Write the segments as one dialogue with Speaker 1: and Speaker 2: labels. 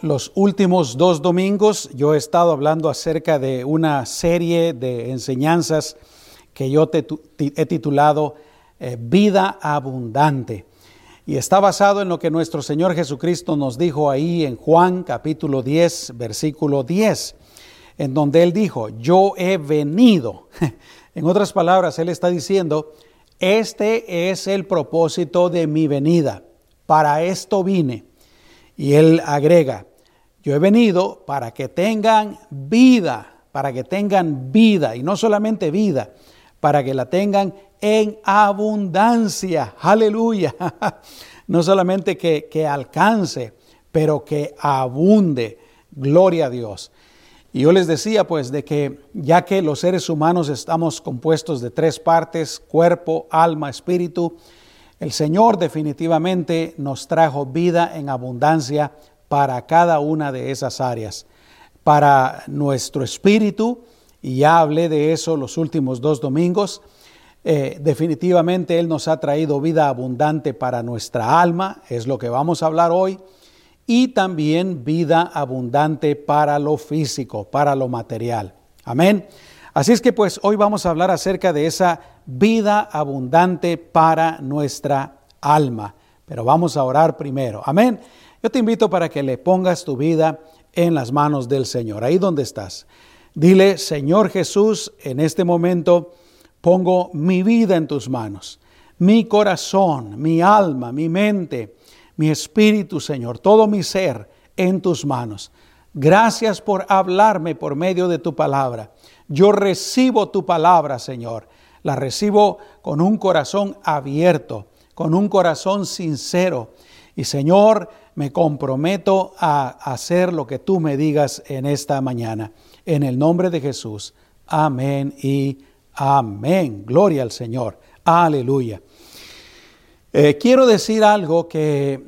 Speaker 1: Los últimos dos domingos yo he estado hablando acerca de una serie de enseñanzas que yo he titulado eh, Vida Abundante. Y está basado en lo que nuestro Señor Jesucristo nos dijo ahí en Juan capítulo 10, versículo 10, en donde Él dijo, yo he venido. en otras palabras, Él está diciendo, este es el propósito de mi venida. Para esto vine. Y Él agrega, yo he venido para que tengan vida, para que tengan vida, y no solamente vida, para que la tengan en abundancia. Aleluya. No solamente que, alcance, pero que abunde. Gloria a Dios. Y yo les decía pues de que ya que los seres humanos estamos compuestos de tres partes, cuerpo, alma, espíritu, el Señor definitivamente nos trajo vida en abundancia para cada una de esas áreas. Para nuestro espíritu, y ya hablé de eso los últimos dos domingos, eh, definitivamente Él nos ha traído vida abundante para nuestra alma, es lo que vamos a hablar hoy, y también vida abundante para lo físico, para lo material. Amén. Así es que pues hoy vamos a hablar acerca de esa vida abundante para nuestra alma. Pero vamos a orar primero. Amén. Yo te invito para que le pongas tu vida en las manos del Señor, ahí donde estás. Dile, Señor Jesús, en este momento pongo mi vida en tus manos, mi corazón, mi alma, mi mente, mi espíritu, Señor, todo mi ser en tus manos. Gracias por hablarme por medio de tu palabra. Yo recibo tu palabra, Señor. La recibo con un corazón abierto, con un corazón sincero. Y Señor, me comprometo a hacer lo que tú me digas en esta mañana. En el nombre de Jesús. Amén y amén. Gloria al Señor. Aleluya. Eh, quiero decir algo que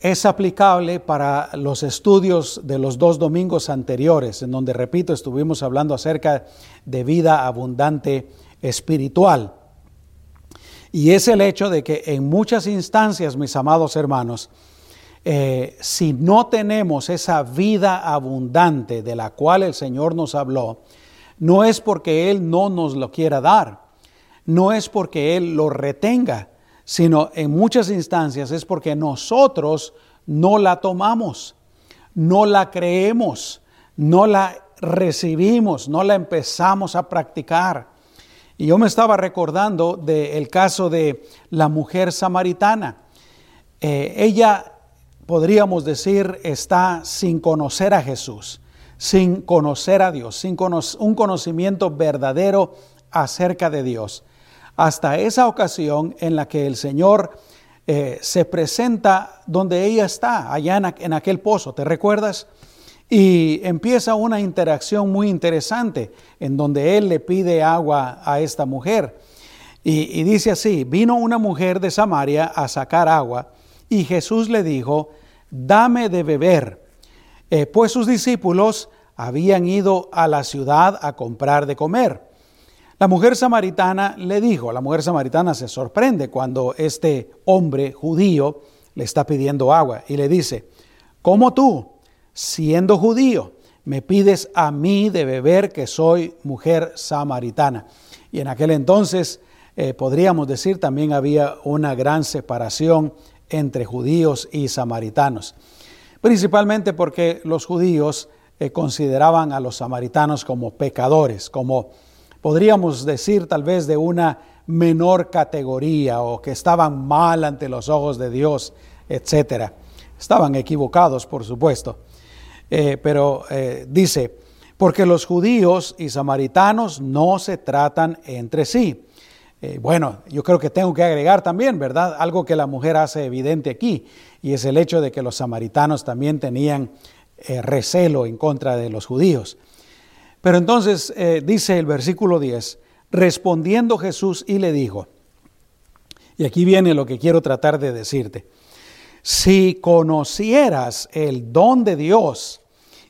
Speaker 1: es aplicable para los estudios de los dos domingos anteriores, en donde, repito, estuvimos hablando acerca de vida abundante espiritual. Y es el hecho de que en muchas instancias, mis amados hermanos, eh, si no tenemos esa vida abundante de la cual el Señor nos habló, no es porque Él no nos lo quiera dar, no es porque Él lo retenga, sino en muchas instancias es porque nosotros no la tomamos, no la creemos, no la recibimos, no la empezamos a practicar. Y yo me estaba recordando del caso de la mujer samaritana. Eh, ella podríamos decir, está sin conocer a Jesús, sin conocer a Dios, sin un conocimiento verdadero acerca de Dios. Hasta esa ocasión en la que el Señor eh, se presenta donde ella está, allá en, aquel pozo, ¿te recuerdas? Y empieza una interacción muy interesante en donde Él le pide agua a esta mujer. y dice así, vino una mujer de Samaria a sacar agua y Jesús le dijo, dame de beber, eh, pues sus discípulos habían ido a la ciudad a comprar de comer. La mujer samaritana le dijo, la mujer samaritana se sorprende cuando este hombre judío le está pidiendo agua y le dice, ¿cómo tú, siendo judío, me pides a mí de beber que soy mujer samaritana? Y en aquel entonces eh, podríamos decir también había una gran separación entre judíos y samaritanos, principalmente porque los judíos eh, consideraban a los samaritanos como pecadores, como podríamos decir tal vez de una menor categoría o que estaban mal ante los ojos de Dios, etc. Estaban equivocados, por supuesto. Eh, pero eh, dice, porque los judíos y samaritanos no se tratan entre sí. Eh, bueno, yo creo que tengo que agregar también, ¿verdad? Algo que la mujer hace evidente aquí, y es el hecho de que los samaritanos también tenían eh, recelo en contra de los judíos. Pero entonces eh, dice el versículo 10, respondiendo Jesús y le dijo, y aquí viene lo que quiero tratar de decirte, si conocieras el don de Dios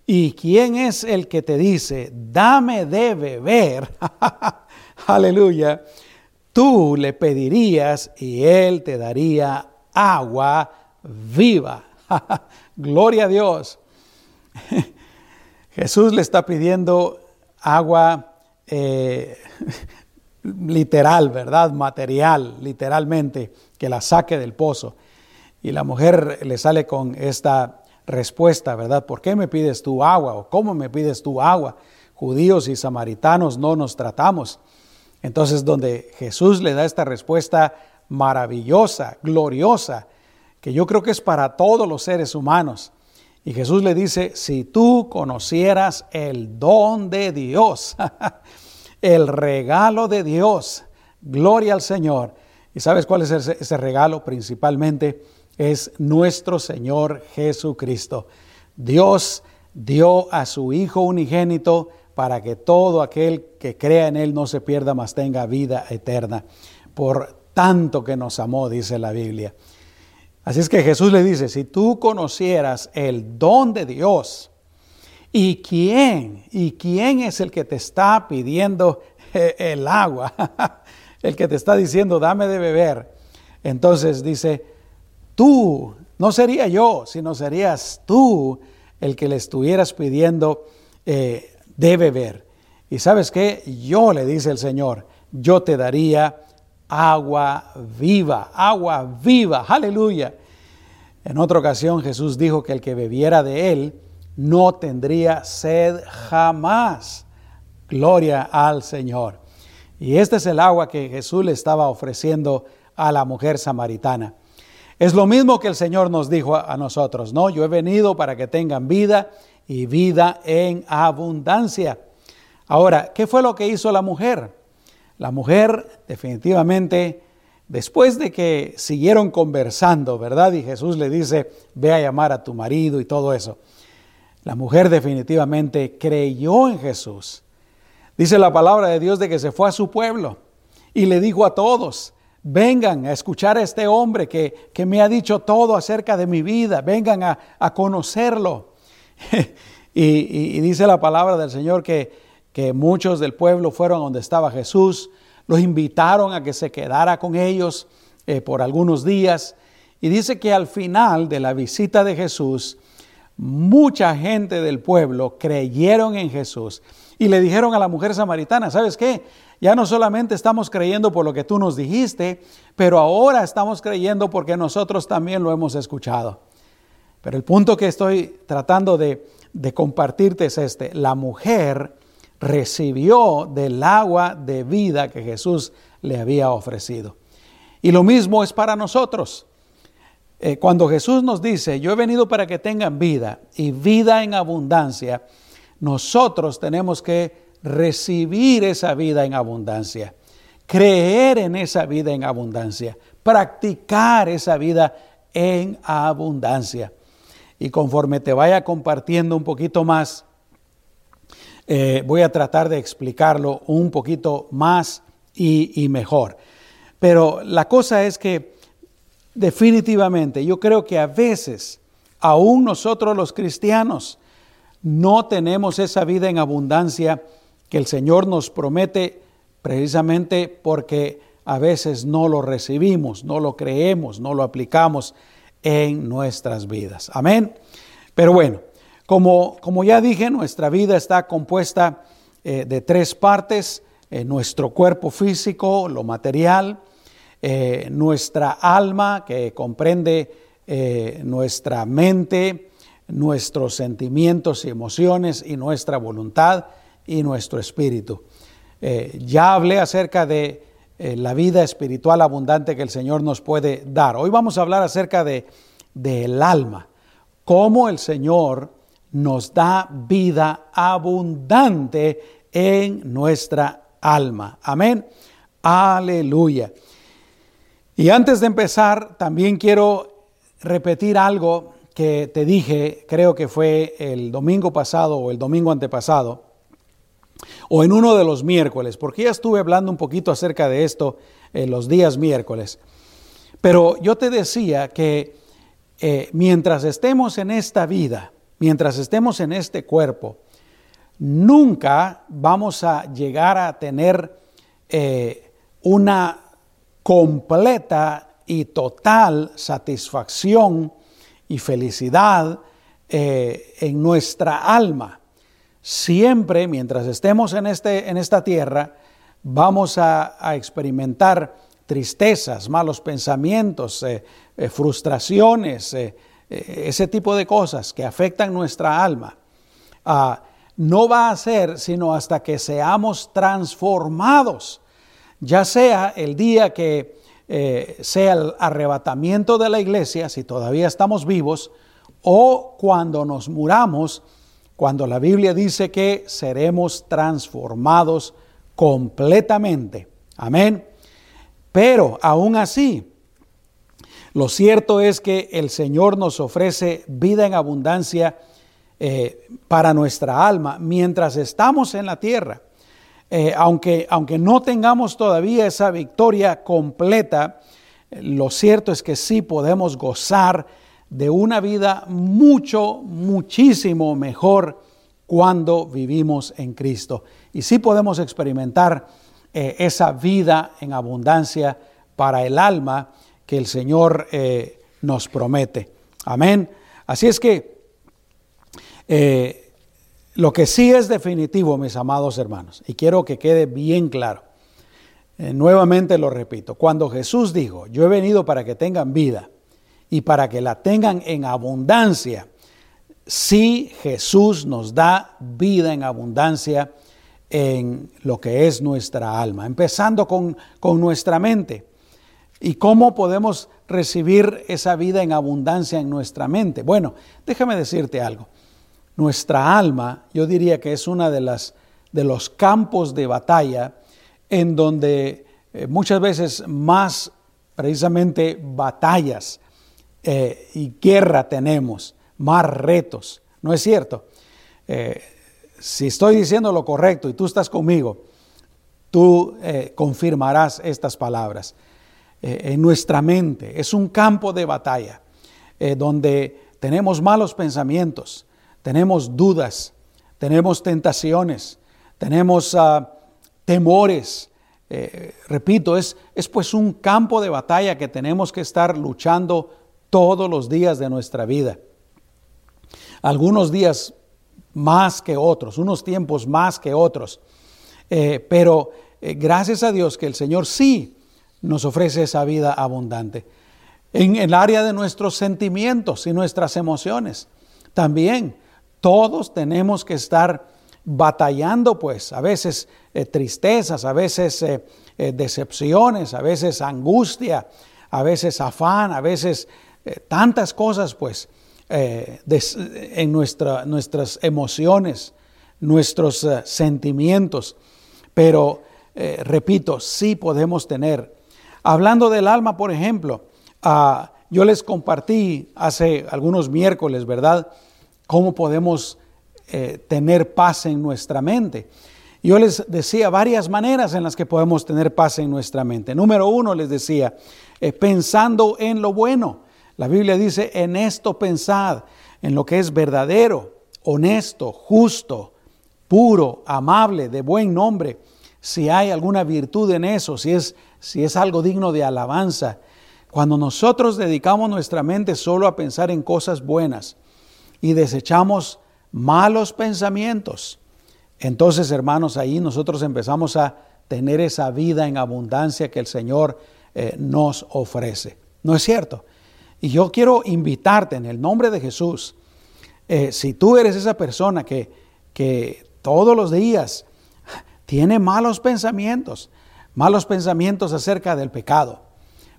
Speaker 1: y quién es el que te dice, dame de beber, aleluya, tú le pedirías y él te daría agua viva. Gloria a Dios. Jesús le está pidiendo agua eh, literal, ¿verdad? Material, literalmente, que la saque del pozo. Y la mujer le sale con esta respuesta, ¿verdad? ¿Por qué me pides tú agua? ¿O cómo me pides tú agua? Judíos y samaritanos no nos tratamos. Entonces, donde Jesús le da esta respuesta maravillosa, gloriosa, que yo creo que es para todos los seres humanos. Y Jesús le dice, si tú conocieras el don de Dios, el regalo de Dios, gloria al Señor. ¿Y sabes cuál es ese, ese regalo? Principalmente es nuestro Señor Jesucristo. Dios dio a su Hijo unigénito para que todo aquel que crea en Él no se pierda, mas tenga vida eterna. Por tanto que nos amó, dice la Biblia. Así es que Jesús le dice, si tú conocieras el don de Dios, ¿y quién? ¿Y quién es el que te está pidiendo eh, el agua? el que te está diciendo, dame de beber. Entonces dice, tú, no sería yo, sino serías tú el que le estuvieras pidiendo eh, de beber. Y sabes qué, yo le dice el Señor, yo te daría agua viva, agua viva, aleluya. En otra ocasión Jesús dijo que el que bebiera de él no tendría sed jamás. Gloria al Señor. Y este es el agua que Jesús le estaba ofreciendo a la mujer samaritana. Es lo mismo que el Señor nos dijo a nosotros, ¿no? Yo he venido para que tengan vida y vida en abundancia. Ahora, ¿qué fue lo que hizo la mujer? La mujer definitivamente, después de que siguieron conversando, ¿verdad? Y Jesús le dice, ve a llamar a tu marido y todo eso. La mujer definitivamente creyó en Jesús. Dice la palabra de Dios de que se fue a su pueblo y le dijo a todos, vengan a escuchar a este hombre que, me ha dicho todo acerca de mi vida, vengan a, conocerlo. y dice la palabra del Señor que que muchos del pueblo fueron donde estaba Jesús, los invitaron a que se quedara con ellos eh, por algunos días. Y dice que al final de la visita de Jesús, mucha gente del pueblo creyeron en Jesús y le dijeron a la mujer samaritana, ¿sabes qué? Ya no solamente estamos creyendo por lo que tú nos dijiste, pero ahora estamos creyendo porque nosotros también lo hemos escuchado. Pero el punto que estoy tratando de, compartirte es este, la mujer recibió del agua de vida que Jesús le había ofrecido. Y lo mismo es para nosotros. Eh, cuando Jesús nos dice, yo he venido para que tengan vida y vida en abundancia, nosotros tenemos que recibir esa vida en abundancia, creer en esa vida en abundancia, practicar esa vida en abundancia. Y conforme te vaya compartiendo un poquito más, eh, voy a tratar de explicarlo un poquito más y, mejor. Pero la cosa es que definitivamente yo creo que a veces, aún nosotros los cristianos, no tenemos esa vida en abundancia que el Señor nos promete precisamente porque a veces no lo recibimos, no lo creemos, no lo aplicamos en nuestras vidas. Amén. Pero bueno, como, ya dije, nuestra vida está compuesta eh, de tres partes, eh, nuestro cuerpo físico, lo material, eh, nuestra alma, que comprende nuestra mente, nuestros sentimientos y emociones y nuestra voluntad y nuestro espíritu. ya hablé acerca de la vida espiritual abundante que el Señor nos puede dar. Hoy vamos a hablar acerca de del alma, cómo el Señor nos da vida abundante en nuestra alma. Amén. Aleluya. Y antes de empezar, también quiero repetir algo que te dije, creo que fue el domingo pasado o el domingo antepasado, o en uno de los miércoles, porque ya estuve hablando un poquito acerca de esto en los días miércoles. Pero yo te decía que eh, mientras estemos en esta vida, mientras estemos en este cuerpo, nunca vamos a llegar a tener eh, una completa y total satisfacción y felicidad eh, en nuestra alma. Siempre, mientras estemos en, este, en esta tierra, vamos a, experimentar tristezas, malos pensamientos, eh, eh, frustraciones, ese tipo de cosas que afectan nuestra alma. Ah, no va a ser sino hasta que seamos transformados, ya sea el día que sea el arrebatamiento de la iglesia, si todavía estamos vivos, o cuando nos muramos, cuando la Biblia dice que seremos transformados completamente. Amén. Pero aún así, lo cierto es que el Señor nos ofrece vida en abundancia eh, para nuestra alma mientras estamos en la tierra. Eh, aunque, aunque no tengamos todavía esa victoria completa, lo cierto es que sí podemos gozar de una vida mucho, muchísimo mejor cuando vivimos en Cristo. Y sí podemos experimentar eh, esa vida en abundancia para el alma que el Señor eh, nos promete. Amén. Así es que eh, lo que sí es definitivo, mis amados hermanos, y quiero que quede bien claro, nuevamente lo repito, cuando Jesús dijo, yo he venido para que tengan vida y para que la tengan en abundancia. Si Jesús nos da vida en abundancia en lo que es nuestra alma, empezando con, con nuestra mente. ¿Y cómo podemos recibir esa vida en abundancia en nuestra mente? Bueno, déjame decirte algo. Nuestra alma, yo diría que es una de de los campos de batalla en donde eh, muchas veces más precisamente batallas eh, y guerra tenemos, más retos. ¿No es cierto? Eh, si estoy diciendo lo correcto y tú estás conmigo, tú eh, confirmarás estas palabras. en nuestra mente es un campo de batalla donde tenemos malos pensamientos, tenemos dudas, tenemos tentaciones, tenemos ah, temores. repito, es, es pues un campo de batalla que tenemos que estar luchando todos los días de nuestra vida. Algunos días más que otros, unos tiempos más que otros. Eh, pero eh, gracias a Dios que el Señor sí nos ofrece esa vida abundante. En el área de nuestros sentimientos y nuestras emociones, también todos tenemos que estar batallando, pues, a veces eh, tristezas, a veces decepciones, a veces angustia, a veces afán, a veces eh, tantas cosas pues eh, en nuestra, nuestras emociones, nuestros eh, sentimientos, pero repito, sí podemos tener. Hablando del alma, por ejemplo, ah, yo les compartí hace algunos miércoles, ¿verdad? Cómo podemos tener paz en nuestra mente. Yo les decía varias maneras en las que podemos tener paz en nuestra mente. Número uno, les decía, pensando en lo bueno. La Biblia dice, en esto pensad, en lo que es verdadero, honesto, justo, puro, amable, de buen nombre. Si hay alguna virtud en eso, si es, si es algo digno de alabanza. Cuando nosotros dedicamos nuestra mente solo a pensar en cosas buenas y desechamos malos pensamientos, entonces hermanos, ahí nosotros empezamos a tener esa vida en abundancia que el Señor eh, nos ofrece. ¿No es cierto? Y yo quiero invitarte en el nombre de Jesús, eh, si tú eres esa persona que, que todos los días tiene malos pensamientos, malos pensamientos acerca del pecado,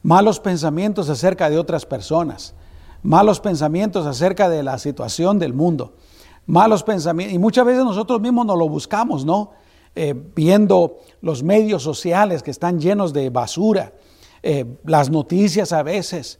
Speaker 1: malos pensamientos acerca de otras personas, malos pensamientos acerca de la situación del mundo, malos pensamientos, y muchas veces nosotros mismos nos lo buscamos, ¿no? Eh, viendo los medios sociales que están llenos de basura, eh, las noticias a veces,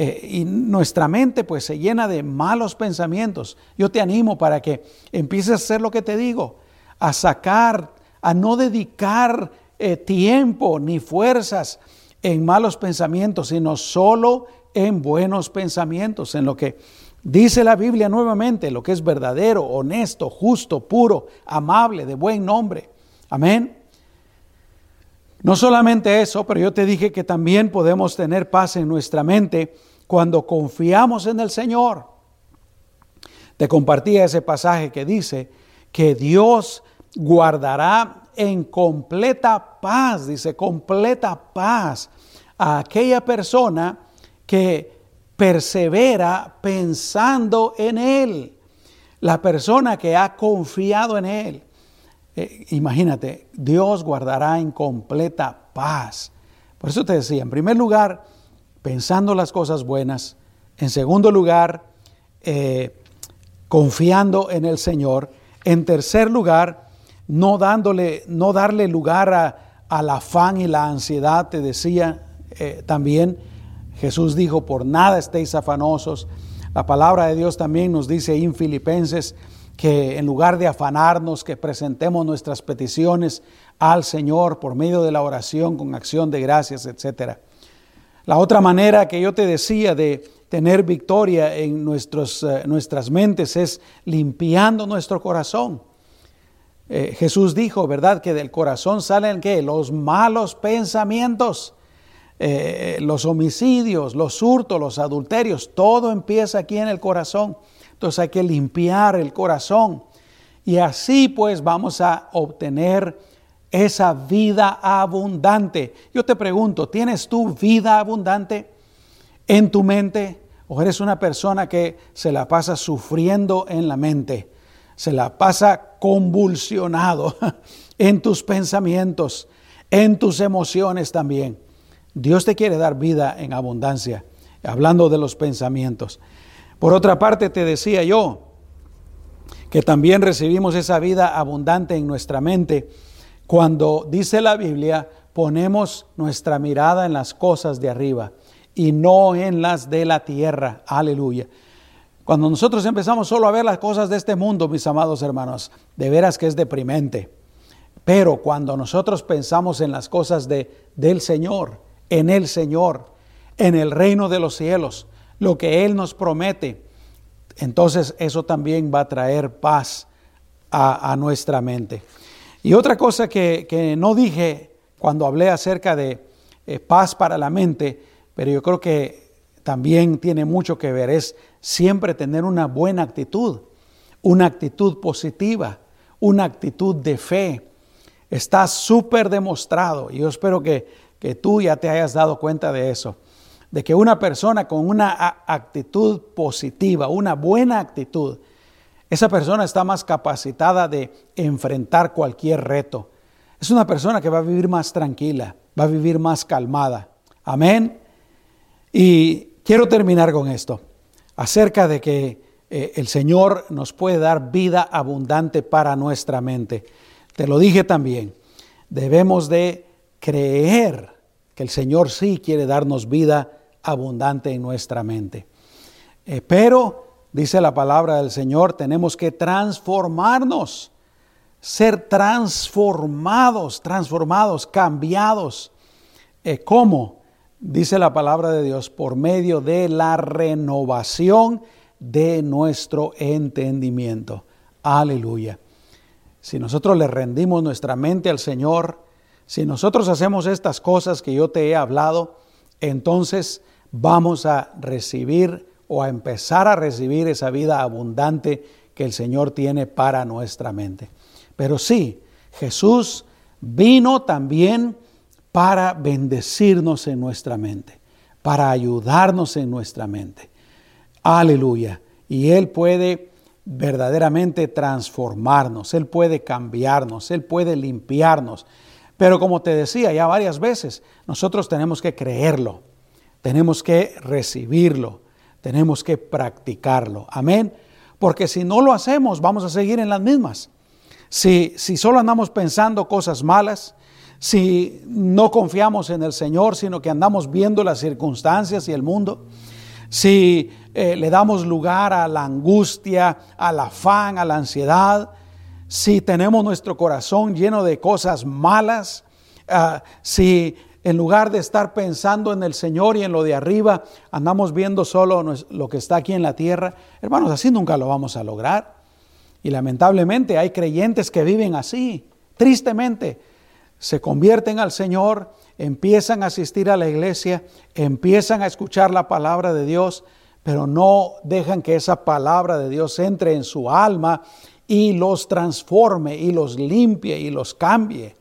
Speaker 1: eh, y nuestra mente pues se llena de malos pensamientos. Yo te animo para que empieces a hacer lo que te digo, a sacar, a no dedicar eh, tiempo ni fuerzas en malos pensamientos, sino solo en buenos pensamientos, en lo que dice la Biblia nuevamente, lo que es verdadero, honesto, justo, puro, amable, de buen nombre. Amén. No solamente eso, pero yo te dije que también podemos tener paz en nuestra mente cuando confiamos en el Señor. Te compartía ese pasaje que dice que Dios guardará en completa paz, dice, completa paz a aquella persona que persevera pensando en Él, la persona que ha confiado en Él. Eh, imagínate, Dios guardará en completa paz. Por eso te decía, en primer lugar, pensando las cosas buenas. En segundo lugar, eh, confiando en el Señor. En tercer lugar, no, dándole, no darle lugar al afán y la ansiedad, te decía eh, también. Jesús dijo, por nada estéis afanosos. La palabra de Dios también nos dice en Filipenses que en lugar de afanarnos, que presentemos nuestras peticiones al Señor por medio de la oración con acción de gracias, etc. La otra manera que yo te decía de tener victoria en nuestros, eh, nuestras mentes es limpiando nuestro corazón. Eh, Jesús dijo, ¿verdad? Que del corazón salen ¿qué? los malos pensamientos, eh, los homicidios, los hurtos, los adulterios, todo empieza aquí en el corazón. Entonces hay que limpiar el corazón. Y así pues vamos a obtener esa vida abundante. Yo te pregunto, ¿tienes tú vida abundante en tu mente? ¿O eres una persona que se la pasa sufriendo en la mente? Se la pasa convulsionado en tus pensamientos, en tus emociones también. Dios te quiere dar vida en abundancia, hablando de los pensamientos. Por otra parte, te decía yo que también recibimos esa vida abundante en nuestra mente cuando dice la Biblia, ponemos nuestra mirada en las cosas de arriba y no en las de la tierra. Aleluya. Cuando nosotros empezamos solo a ver las cosas de este mundo, mis amados hermanos, de veras que es deprimente. Pero cuando nosotros pensamos en las cosas de, del Señor, en el Señor, en el reino de los cielos, lo que Él nos promete, entonces eso también va a traer paz a, nuestra mente. Y otra cosa que, no dije cuando hablé acerca de eh, paz para la mente, pero yo creo que también tiene mucho que ver, es siempre tener una buena actitud, una actitud positiva, una actitud de fe. Está súper demostrado y yo espero que, que tú ya te hayas dado cuenta de eso de que una persona con una actitud positiva, una buena actitud, esa persona está más capacitada de enfrentar cualquier reto. Es una persona que va a vivir más tranquila, va a vivir más calmada. Amén. Y quiero terminar con esto, acerca de que eh, el Señor nos puede dar vida abundante para nuestra mente. Te lo dije también, debemos de creer que el Señor sí quiere darnos vida abundante en nuestra mente. Eh, pero, dice la palabra del Señor, tenemos que transformarnos, ser transformados, transformados, cambiados. Eh, ¿Cómo? Dice la palabra de Dios, por medio de la renovación de nuestro entendimiento. Aleluya. Si nosotros le rendimos nuestra mente al Señor, si nosotros hacemos estas cosas que yo te he hablado, entonces vamos a recibir o a empezar a recibir esa vida abundante que el Señor tiene para nuestra mente. Pero sí, Jesús vino también para bendecirnos en nuestra mente, para ayudarnos en nuestra mente. Aleluya. Y Él puede verdaderamente transformarnos, Él puede cambiarnos, Él puede limpiarnos. Pero como te decía ya varias veces, nosotros tenemos que creerlo. Tenemos que recibirlo, tenemos que practicarlo. Amén. Porque si no lo hacemos, vamos a seguir en las mismas. Si, si solo andamos pensando cosas malas, si no confiamos en el Señor, sino que andamos viendo las circunstancias y el mundo, si eh, le damos lugar a la angustia, al afán, a la ansiedad, si tenemos nuestro corazón lleno de cosas malas, ah, si en lugar de estar pensando en el Señor y en lo de arriba, andamos viendo solo lo que está aquí en la tierra. Hermanos, así nunca lo vamos a lograr. Y lamentablemente hay creyentes que viven así, tristemente. Se convierten al Señor, empiezan a asistir a la iglesia, empiezan a escuchar la palabra de Dios, pero no dejan que esa palabra de Dios entre en su alma y los transforme y los limpie y los cambie.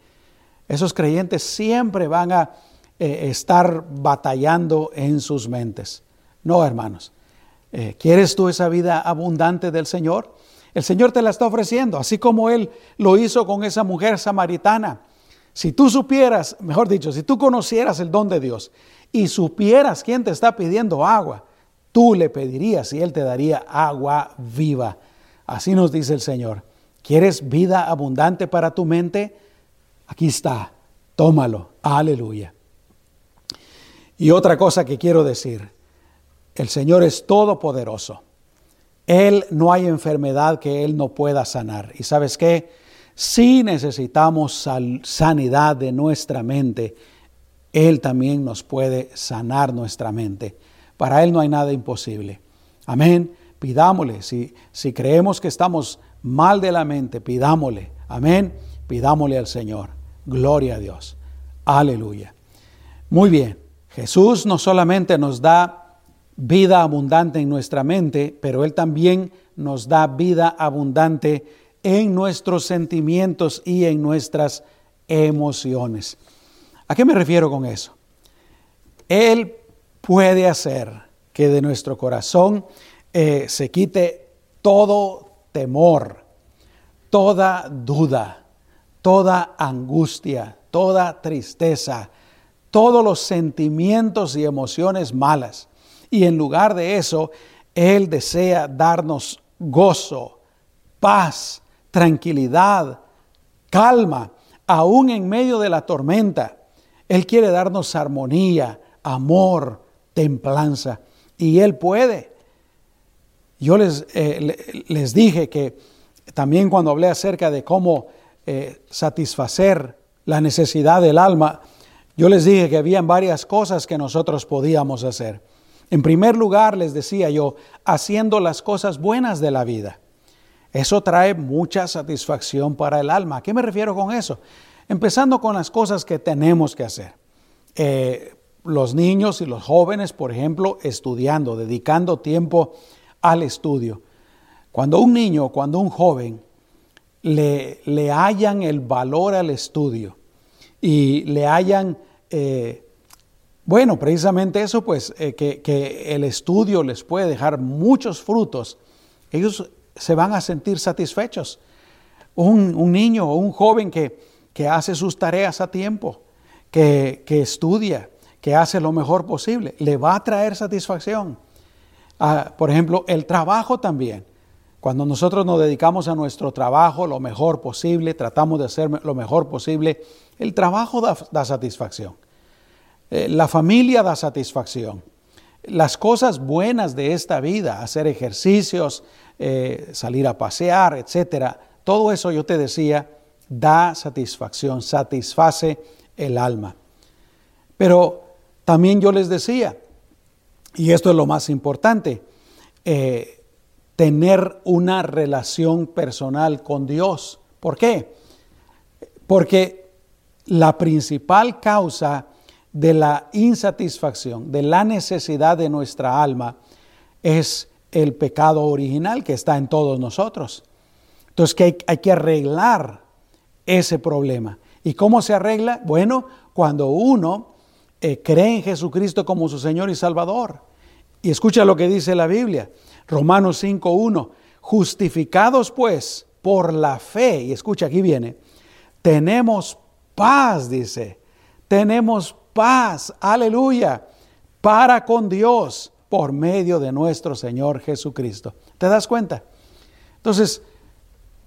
Speaker 1: Esos creyentes siempre van a eh, estar batallando en sus mentes. No, hermanos. Eh, ¿Quieres tú esa vida abundante del Señor? El Señor te la está ofreciendo, así como Él lo hizo con esa mujer samaritana. Si tú supieras, mejor dicho, si tú conocieras el don de Dios y supieras quién te está pidiendo agua, tú le pedirías y Él te daría agua viva. Así nos dice el Señor. ¿Quieres vida abundante para tu mente? Aquí está, tómalo. Aleluya. Y otra cosa que quiero decir, el Señor es todopoderoso. Él no hay enfermedad que Él no pueda sanar. Y sabes qué? Si necesitamos sanidad de nuestra mente, Él también nos puede sanar nuestra mente. Para Él no hay nada imposible. Amén. Pidámosle. Si, si creemos que estamos mal de la mente, pidámosle. Amén. Pidámosle al Señor. Gloria a Dios. Aleluya. Muy bien. Jesús no solamente nos da vida abundante en nuestra mente, pero Él también nos da vida abundante en nuestros sentimientos y en nuestras emociones. ¿A qué me refiero con eso? Él puede hacer que de nuestro corazón eh, se quite todo temor, toda duda, toda angustia, toda tristeza, todos los sentimientos y emociones malas y en lugar de eso, Él desea darnos gozo, paz, tranquilidad, calma, aún en medio de la tormenta. Él quiere darnos armonía, amor, templanza. Y Él puede. Yo les, eh, les dije que también cuando hablé acerca de cómo eh, satisfacer la necesidad del alma, yo les dije que habían varias cosas que nosotros podíamos hacer. En primer lugar, les decía yo, haciendo las cosas buenas de la vida. Eso trae mucha satisfacción para el alma. ¿A qué me refiero con eso? Empezando con las cosas que tenemos que hacer. Eh, los niños y los jóvenes, por ejemplo, estudiando, dedicando tiempo al estudio. Cuando un niño, cuando un joven le, le hallan el valor al estudio y le hayan eh, bueno, precisamente eso, pues, eh, que, el estudio les puede dejar muchos frutos. Ellos se van a sentir satisfechos. Un, niño o un joven que, que, hace sus tareas a tiempo, que, estudia, que hace lo mejor posible, le va a traer satisfacción. Ah, por ejemplo, el trabajo también. Cuando nosotros nos dedicamos a nuestro trabajo lo mejor posible, tratamos de hacer lo mejor posible, el trabajo da satisfacción. Eh, la familia da satisfacción. Las cosas buenas de esta vida, hacer ejercicios, eh, salir a pasear, etcétera, todo eso yo te decía, da satisfacción, satisface el alma. Pero también yo les decía, y esto es lo más importante, eh, tener una relación personal con Dios. ¿Por qué? Porque la principal causa de la insatisfacción, de la necesidad de nuestra alma, es el pecado original que está en todos nosotros. Entonces que hay, que arreglar ese problema. ¿Y cómo se arregla? Bueno, cuando uno eh, cree en Jesucristo como su Señor y Salvador. Y escucha lo que dice la Biblia, Romanos 5.1, justificados pues por la fe, y escucha, aquí viene, tenemos paz, dice, tenemos paz, aleluya, para con Dios por medio de nuestro Señor Jesucristo. ¿Te das cuenta? Entonces,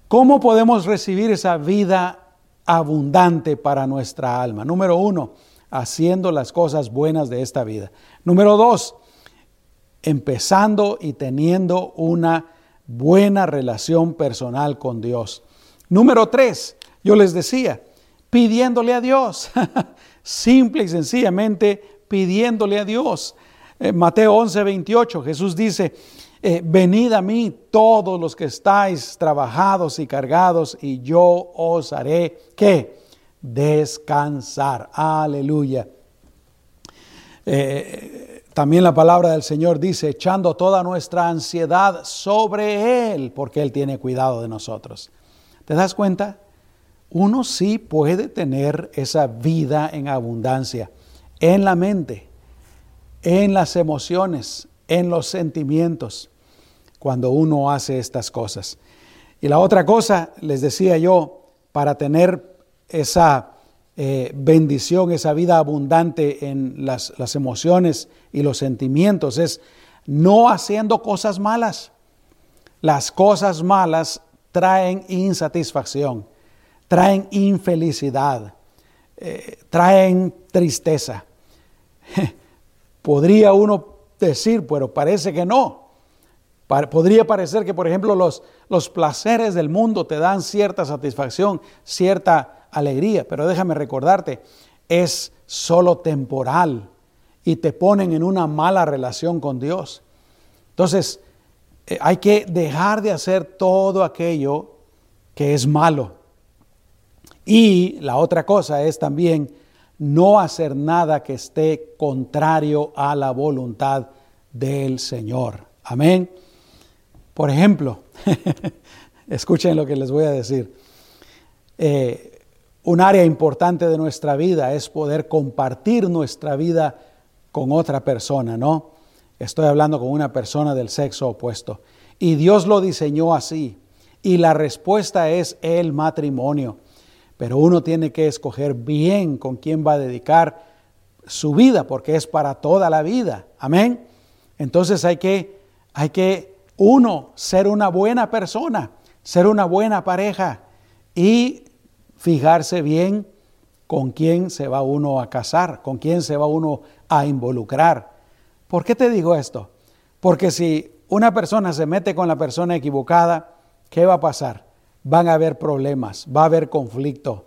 Speaker 1: ¿cómo podemos recibir esa vida abundante para nuestra alma? Número uno, haciendo las cosas buenas de esta vida. Número dos, empezando y teniendo una buena relación personal con Dios. Número tres, yo les decía, pidiéndole a Dios. simple y sencillamente pidiéndole a Dios. Eh, Mateo 11, 28, Jesús dice, eh, venid a mí todos los que estáis trabajados y cargados y yo os haré que descansar. Aleluya. Eh, También la palabra del Señor dice, echando toda nuestra ansiedad sobre Él, porque Él tiene cuidado de nosotros. ¿Te das cuenta? Uno sí puede tener esa vida en abundancia, en la mente, en las emociones, en los sentimientos, cuando uno hace estas cosas. Y la otra cosa, les decía yo, para tener esa eh, bendición, esa vida abundante en las, las emociones y los sentimientos, es no haciendo cosas malas. Las cosas malas traen insatisfacción, traen infelicidad, eh, traen tristeza. Podría uno decir, pero parece que no. Podría parecer que, por ejemplo, los, los placeres del mundo te dan cierta satisfacción, cierta alegría, pero déjame recordarte, es solo temporal y te ponen en una mala relación con Dios. Entonces, eh, hay que dejar de hacer todo aquello que es malo. Y la otra cosa es también no hacer nada que esté contrario a la voluntad del Señor. Amén. Por ejemplo, escuchen lo que les voy a decir. Eh, un área importante de nuestra vida es poder compartir nuestra vida con otra persona, ¿no? Estoy hablando con una persona del sexo opuesto. Y Dios lo diseñó así. Y la respuesta es el matrimonio. Pero uno tiene que escoger bien con quién va a dedicar su vida, porque es para toda la vida. Amén. Entonces hay que, hay que uno, ser una buena persona, ser una buena pareja y fijarse bien con quién se va uno a casar, con quién se va uno a involucrar. ¿Por qué te digo esto? Porque si una persona se mete con la persona equivocada, ¿qué va a pasar? Van a haber problemas, va a haber conflicto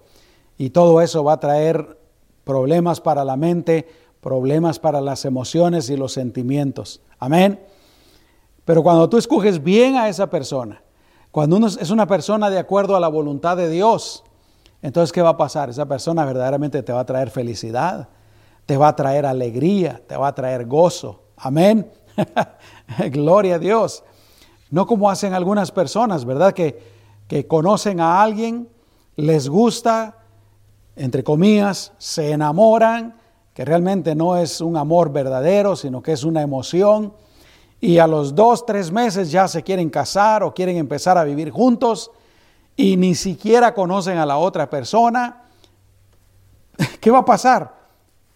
Speaker 1: y todo eso va a traer problemas para la mente, problemas para las emociones y los sentimientos. Amén. Pero cuando tú escoges bien a esa persona, cuando uno es una persona de acuerdo a la voluntad de Dios, entonces, ¿qué va a pasar? Esa persona verdaderamente te va a traer felicidad, te va a traer alegría, te va a traer gozo. Amén. Gloria a Dios. No como hacen algunas personas, ¿verdad? Que, que conocen a alguien, les gusta, entre comillas, se enamoran, que realmente no es un amor verdadero, sino que es una emoción. Y a los dos, tres meses ya se quieren casar o quieren empezar a vivir juntos y ni siquiera conocen a la otra persona, ¿qué va a pasar?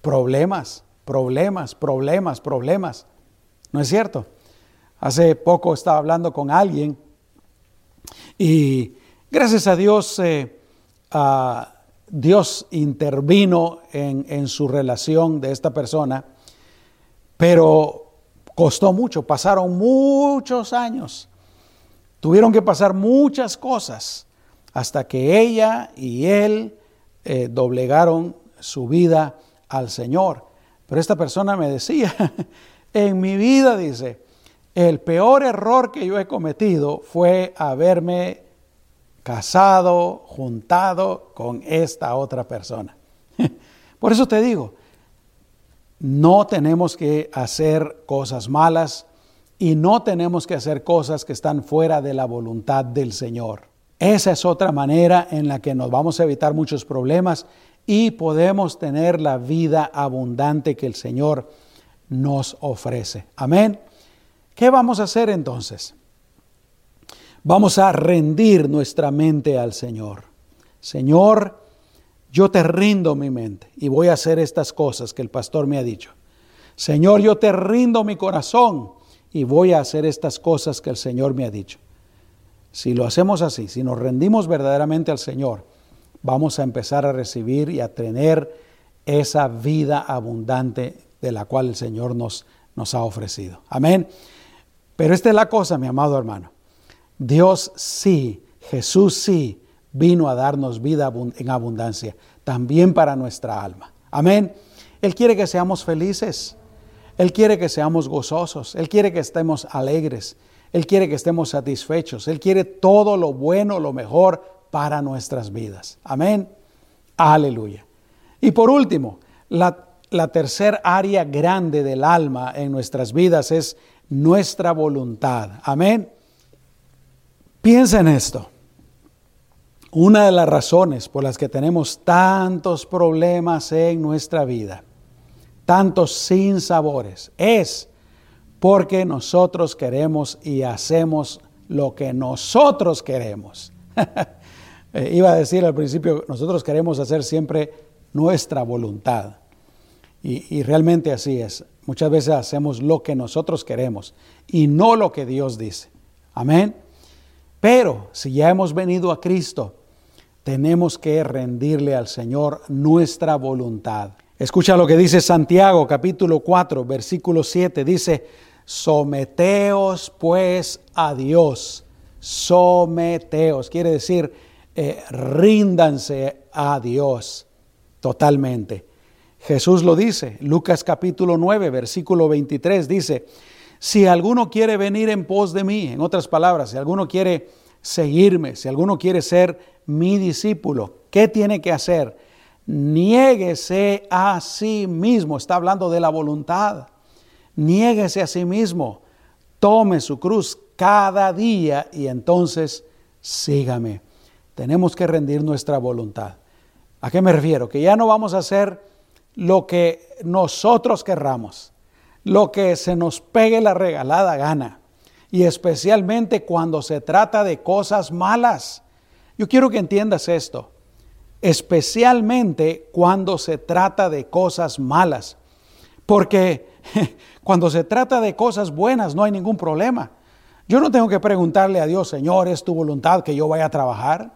Speaker 1: Problemas, problemas, problemas, problemas. ¿No es cierto? Hace poco estaba hablando con alguien y gracias a Dios, eh, Dios intervino en, en su relación de esta persona, pero costó mucho, pasaron muchos años, tuvieron que pasar muchas cosas hasta que ella y él eh, doblegaron su vida al Señor. Pero esta persona me decía, en mi vida, dice, el peor error que yo he cometido fue haberme casado, juntado con esta otra persona. Por eso te digo, no tenemos que hacer cosas malas y no tenemos que hacer cosas que están fuera de la voluntad del Señor. Esa es otra manera en la que nos vamos a evitar muchos problemas y podemos tener la vida abundante que el Señor nos ofrece. Amén. ¿Qué vamos a hacer entonces? Vamos a rendir nuestra mente al Señor. Señor, yo te rindo mi mente y voy a hacer estas cosas que el pastor me ha dicho. Señor, yo te rindo mi corazón y voy a hacer estas cosas que el Señor me ha dicho. Si lo hacemos así, si nos rendimos verdaderamente al Señor, vamos a empezar a recibir y a tener esa vida abundante de la cual el Señor nos, nos ha ofrecido. Amén. Pero esta es la cosa, mi amado hermano. Dios sí, Jesús sí vino a darnos vida en abundancia, también para nuestra alma. Amén. Él quiere que seamos felices. Él quiere que seamos gozosos. Él quiere que estemos alegres. Él quiere que estemos satisfechos. Él quiere todo lo bueno, lo mejor para nuestras vidas. Amén. Aleluya. Y por último, la la tercer área grande del alma en nuestras vidas es nuestra voluntad. Amén. Piensa en esto. Una de las razones por las que tenemos tantos problemas en nuestra vida, tantos sinsabores, es porque nosotros queremos y hacemos lo que nosotros queremos. Eh, iba a decir al principio, nosotros queremos hacer siempre nuestra voluntad. Y, realmente así es. Muchas veces hacemos lo que nosotros queremos y no lo que Dios dice. Amén. Pero si ya hemos venido a Cristo, tenemos que rendirle al Señor nuestra voluntad. Escucha lo que dice Santiago capítulo 4, versículo 7. Dice, someteos pues a Dios. Someteos. Quiere decir, eh, ríndanse a Dios totalmente. Jesús lo dice, Lucas capítulo 9, versículo 23 dice, si alguno quiere venir en pos de mí, en otras palabras, si alguno quiere seguirme, si alguno quiere ser mi discípulo, ¿qué tiene que hacer? Niéguese a sí mismo, está hablando de la voluntad, niéguese a sí mismo, tome su cruz cada día y entonces sígame. Tenemos que rendir nuestra voluntad. ¿A qué me refiero? Que ya no vamos a hacer lo que nosotros querramos, lo que se nos pegue la regalada gana, y especialmente cuando se trata de cosas malas. Yo quiero que entiendas esto, especialmente cuando se trata de cosas malas, porque cuando se trata de cosas buenas no hay ningún problema. Yo no tengo que preguntarle a Dios, Señor, ¿es tu voluntad que yo vaya a trabajar?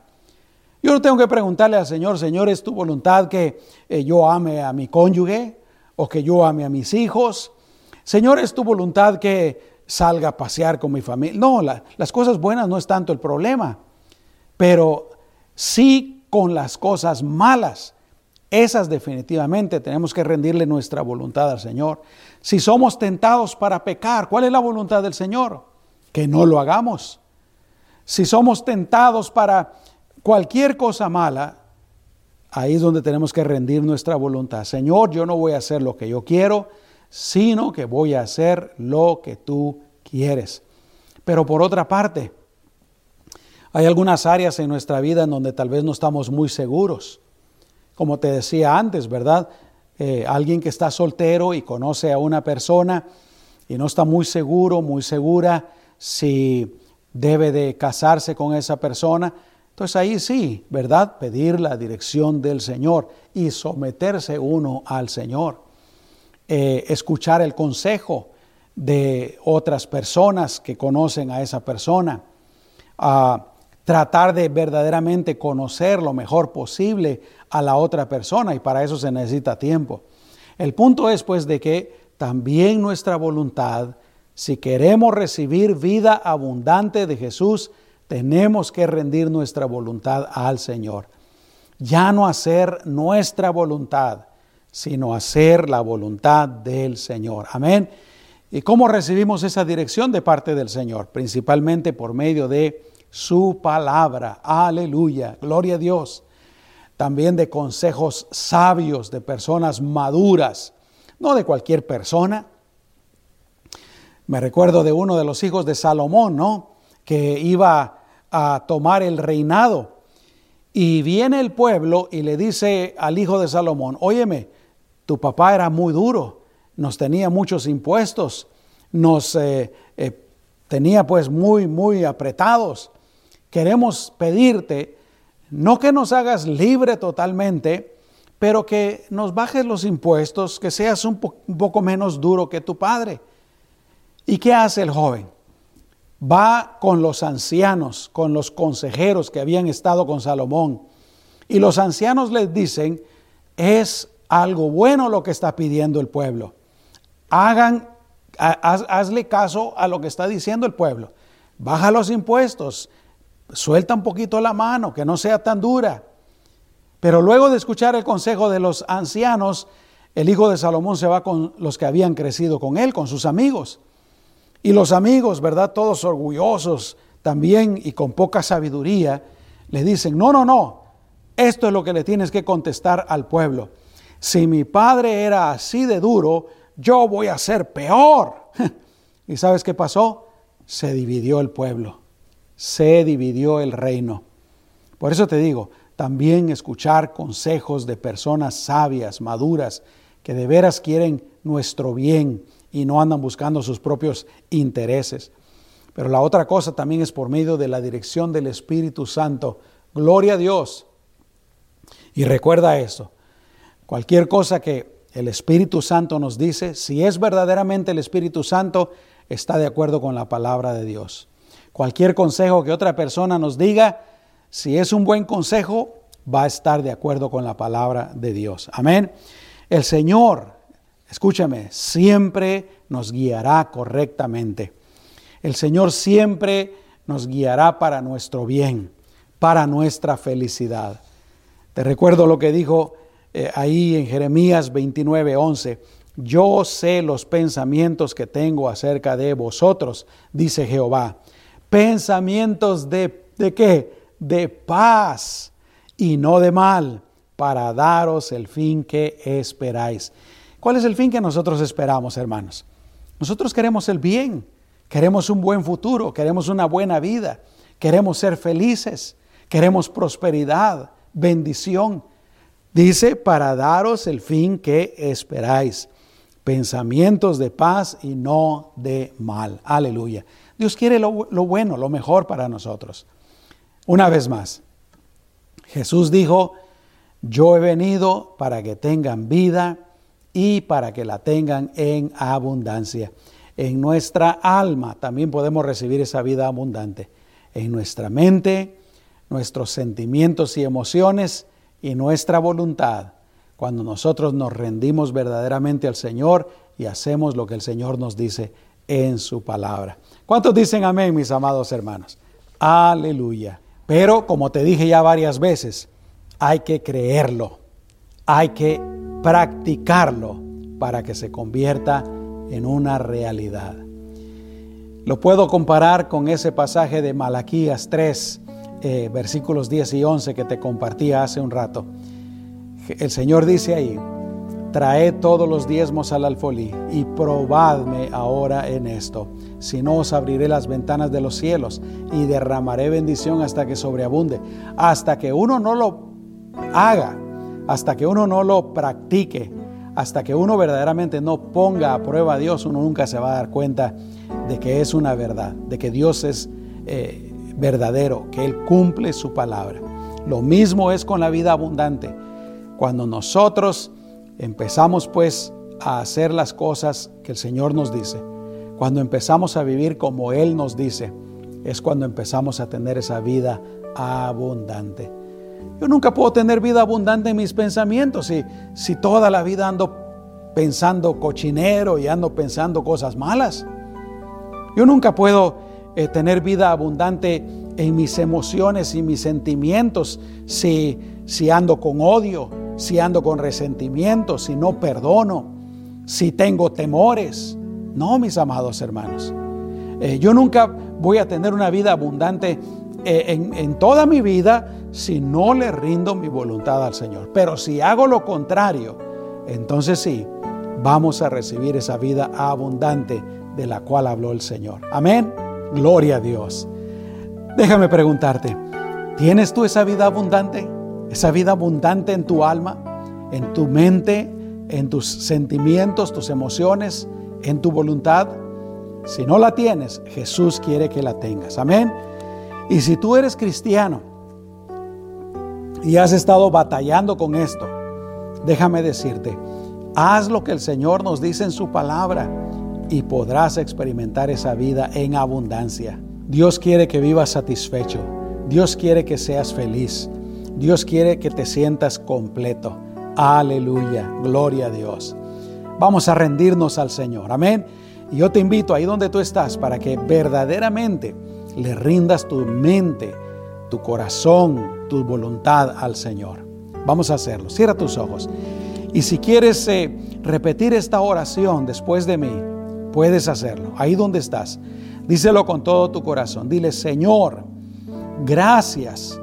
Speaker 1: Yo no tengo que preguntarle al Señor, Señor, ¿es tu voluntad que eh, yo ame a mi cónyuge o que yo ame a mis hijos? Señor, ¿es tu voluntad que salga a pasear con mi familia? No, las cosas buenas no es tanto el problema, pero sí con las cosas malas. Esas definitivamente tenemos que rendirle nuestra voluntad al Señor. Si somos tentados para pecar, ¿cuál es la voluntad del Señor? Que no lo hagamos. Si somos tentados para cualquier cosa mala, ahí es donde tenemos que rendir nuestra voluntad. Señor, yo no voy a hacer lo que yo quiero, sino que voy a hacer lo que tú quieres. Pero por otra parte, hay algunas áreas en nuestra vida en donde tal vez no estamos muy seguros. Como te decía antes, ¿verdad? Eh, alguien que está soltero y conoce a una persona y no está muy seguro, muy segura si debe de casarse con esa persona, entonces ahí sí, ¿verdad? Pedir la dirección del Señor y someterse uno al Señor. Eh, escuchar el consejo de otras personas que conocen a esa persona. Tratar de verdaderamente conocer lo mejor posible a la otra persona y para eso se necesita tiempo. El punto es pues de que también nuestra voluntad, si queremos recibir vida abundante de Jesús, tenemos que rendir nuestra voluntad al Señor. Ya no hacer nuestra voluntad, sino hacer la voluntad del Señor. Amén. ¿Y cómo recibimos esa dirección de parte del Señor? Principalmente por medio de su palabra. Aleluya. Gloria a Dios. También de consejos sabios de personas maduras, no de cualquier persona. Me recuerdo de uno de los hijos de Salomón, ¿no? Que iba a tomar el reinado. Y viene el pueblo y le dice al hijo de Salomón, óyeme, tu papá era muy duro, nos tenía muchos impuestos, nos eh, eh, tenía pues muy, muy apretados. Queremos pedirte, no que nos hagas libre totalmente, pero que nos bajes los impuestos, que seas un poco menos duro que tu padre. ¿Y qué hace el joven? va con los ancianos, con los consejeros que habían estado con Salomón. Y los ancianos les dicen, es algo bueno lo que está pidiendo el pueblo. Hagan, hazle caso a lo que está diciendo el pueblo. Baja los impuestos, suelta un poquito la mano, que no sea tan dura. Pero luego de escuchar el consejo de los ancianos, el hijo de Salomón se va con los que habían crecido con él, con sus amigos. Y los amigos, ¿verdad? Todos orgullosos también y con poca sabiduría, le dicen, no, no, no, esto es lo que le tienes que contestar al pueblo. Si mi padre era así de duro, yo voy a ser peor. ¿Y sabes qué pasó? Se dividió el pueblo, se dividió el reino. Por eso te digo, también escuchar consejos de personas sabias, maduras, que de veras quieren nuestro bien y no andan buscando sus propios intereses. Pero la otra cosa también es por medio de la dirección del Espíritu Santo. Gloria a Dios. Y recuerda eso. Cualquier cosa que el Espíritu Santo nos dice, si es verdaderamente el Espíritu Santo, está de acuerdo con la palabra de Dios. Cualquier consejo que otra persona nos diga, si es un buen consejo, va a estar de acuerdo con la palabra de Dios. Amén. El Señor, escúchame, siempre nos guiará correctamente. El Señor siempre nos guiará para nuestro bien, para nuestra felicidad. Te recuerdo lo que dijo eh, ahí en Jeremías 29, 11. Yo sé los pensamientos que tengo acerca de vosotros, dice Jehová. Pensamientos de, ¿de qué? De paz y no de mal para daros el fin que esperáis. ¿Cuál es el fin que nosotros esperamos, hermanos? Nosotros queremos el bien, queremos un buen futuro, queremos una buena vida, queremos ser felices, queremos prosperidad, bendición. Dice, para daros el fin que esperáis, pensamientos de paz y no de mal. Aleluya. Dios quiere lo, lo bueno, lo mejor para nosotros. Una vez más, Jesús dijo, yo he venido para que tengan vida y para que la tengan en abundancia. En nuestra alma también podemos recibir esa vida abundante. En nuestra mente, nuestros sentimientos y emociones y nuestra voluntad. Cuando nosotros nos rendimos verdaderamente al Señor y hacemos lo que el Señor nos dice en su palabra. ¿Cuántos dicen amén, mis amados hermanos? Aleluya. Pero como te dije ya varias veces, hay que creerlo, hay que practicarlo para que se convierta en una realidad. Lo puedo comparar con ese pasaje de Malaquías 3, eh, versículos 10 y 11 que te compartía hace un rato. El Señor dice ahí, traed todos los diezmos al alfolí y probadme ahora en esto. Si no, os abriré las ventanas de los cielos y derramaré bendición hasta que sobreabunde. Hasta que uno no lo haga, hasta que uno no lo practique, hasta que uno verdaderamente no ponga a prueba a Dios, uno nunca se va a dar cuenta de que es una verdad, de que Dios es eh, verdadero, que Él cumple su palabra. Lo mismo es con la vida abundante. Cuando nosotros empezamos pues a hacer las cosas que el Señor nos dice, cuando empezamos a vivir como Él nos dice, es cuando empezamos a tener esa vida abundante. Yo nunca puedo tener vida abundante en mis pensamientos si, si toda la vida ando pensando cochinero y ando pensando cosas malas. Yo nunca puedo eh, tener vida abundante en mis emociones y mis sentimientos si, si ando con odio, si ando con resentimiento, si no perdono, si tengo temores. No, mis amados hermanos. Eh, yo nunca voy a tener una vida abundante eh, en, en toda mi vida si no le rindo mi voluntad al Señor. Pero si hago lo contrario, entonces sí, vamos a recibir esa vida abundante de la cual habló el Señor. Amén. Gloria a Dios. Déjame preguntarte, ¿tienes tú esa vida abundante? ¿Esa vida abundante en tu alma, en tu mente, en tus sentimientos, tus emociones, en tu voluntad? Si no la tienes, Jesús quiere que la tengas. Amén. Y si tú eres cristiano, y has estado batallando con esto, déjame decirte, haz lo que el Señor nos dice en su palabra y podrás experimentar esa vida en abundancia. Dios quiere que vivas satisfecho. Dios quiere que seas feliz. Dios quiere que te sientas completo. Aleluya. Gloria a Dios. Vamos a rendirnos al Señor. Amén. Y yo te invito ahí donde tú estás para que verdaderamente le rindas tu mente, tu corazón, tu voluntad al Señor. Vamos a hacerlo. Cierra tus ojos. Y si quieres eh, repetir esta oración después de mí, puedes hacerlo. Ahí donde estás. Díselo con todo tu corazón. Dile, Señor, gracias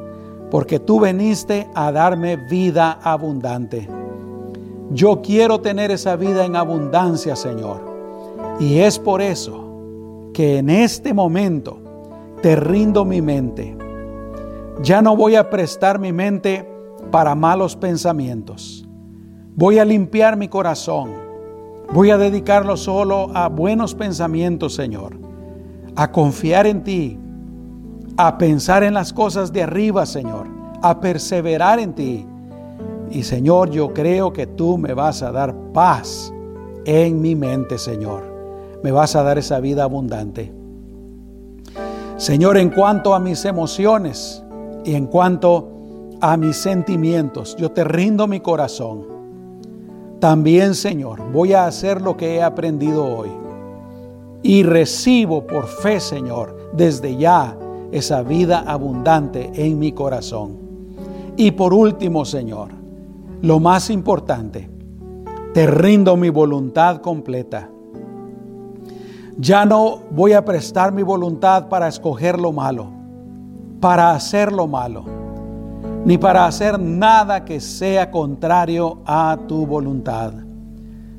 Speaker 1: porque tú veniste a darme vida abundante. Yo quiero tener esa vida en abundancia, Señor. Y es por eso que en este momento te rindo mi mente. Ya no voy a prestar mi mente para malos pensamientos. Voy a limpiar mi corazón. Voy a dedicarlo solo a buenos pensamientos, Señor. A confiar en ti. A pensar en las cosas de arriba, Señor. A perseverar en ti y Señor, yo creo que tú me vas a dar paz en mi mente, Señor. Me vas a dar esa vida abundante. Señor, en cuanto a mis emociones y en cuanto a mis sentimientos, yo te rindo mi corazón. También, Señor, voy a hacer lo que he aprendido hoy. Y recibo por fe, Señor, desde ya esa vida abundante en mi corazón. Y por último, Señor, lo más importante, te rindo mi voluntad completa. Ya no voy a prestar mi voluntad para escoger lo malo, para hacer lo malo, ni para hacer nada que sea contrario a tu voluntad,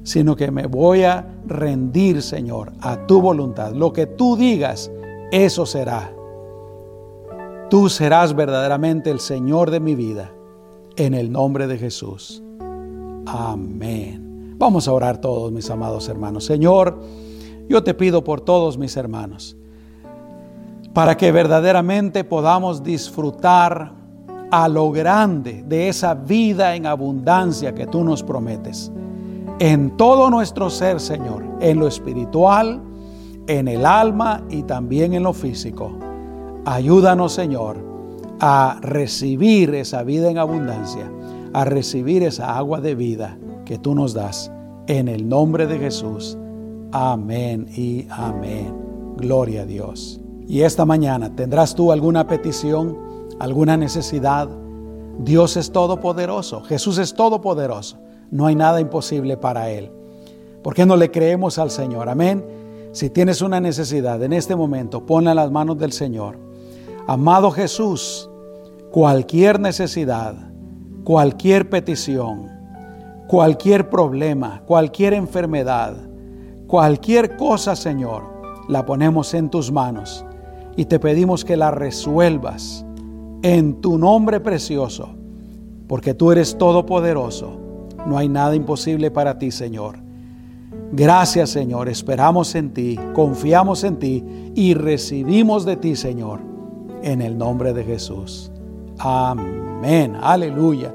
Speaker 1: sino que me voy a rendir, Señor, a tu voluntad. Lo que tú digas, eso será. Tú serás verdaderamente el Señor de mi vida en el nombre de Jesús. Amén. Vamos a orar todos, mis amados hermanos. Señor, yo te pido por todos mis hermanos, para que verdaderamente podamos disfrutar a lo grande de esa vida en abundancia que tú nos prometes. En todo nuestro ser, Señor, en lo espiritual, en el alma y también en lo físico. Ayúdanos, Señor a recibir esa vida en abundancia, a recibir esa agua de vida que tú nos das. En el nombre de Jesús. Amén y amén. Gloria a Dios. Y esta mañana, ¿tendrás tú alguna petición, alguna necesidad? Dios es todopoderoso, Jesús es todopoderoso. No hay nada imposible para Él. ¿Por qué no le creemos al Señor? Amén. Si tienes una necesidad en este momento, ponla en las manos del Señor. Amado Jesús, cualquier necesidad, cualquier petición, cualquier problema, cualquier enfermedad, cualquier cosa, Señor, la ponemos en tus manos y te pedimos que la resuelvas en tu nombre precioso, porque tú eres todopoderoso. No hay nada imposible para ti, Señor. Gracias, Señor. Esperamos en ti, confiamos en ti y recibimos de ti, Señor, en el nombre de Jesús. Amén. Aleluya.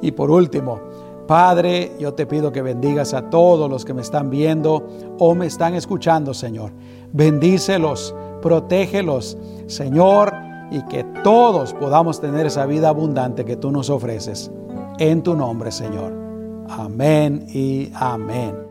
Speaker 1: Y por último, Padre, yo te pido que bendigas a todos los que me están viendo o me están escuchando, Señor. Bendícelos, protégelos, Señor, y que todos podamos tener esa vida abundante que tú nos ofreces. En tu nombre, Señor. Amén y amén.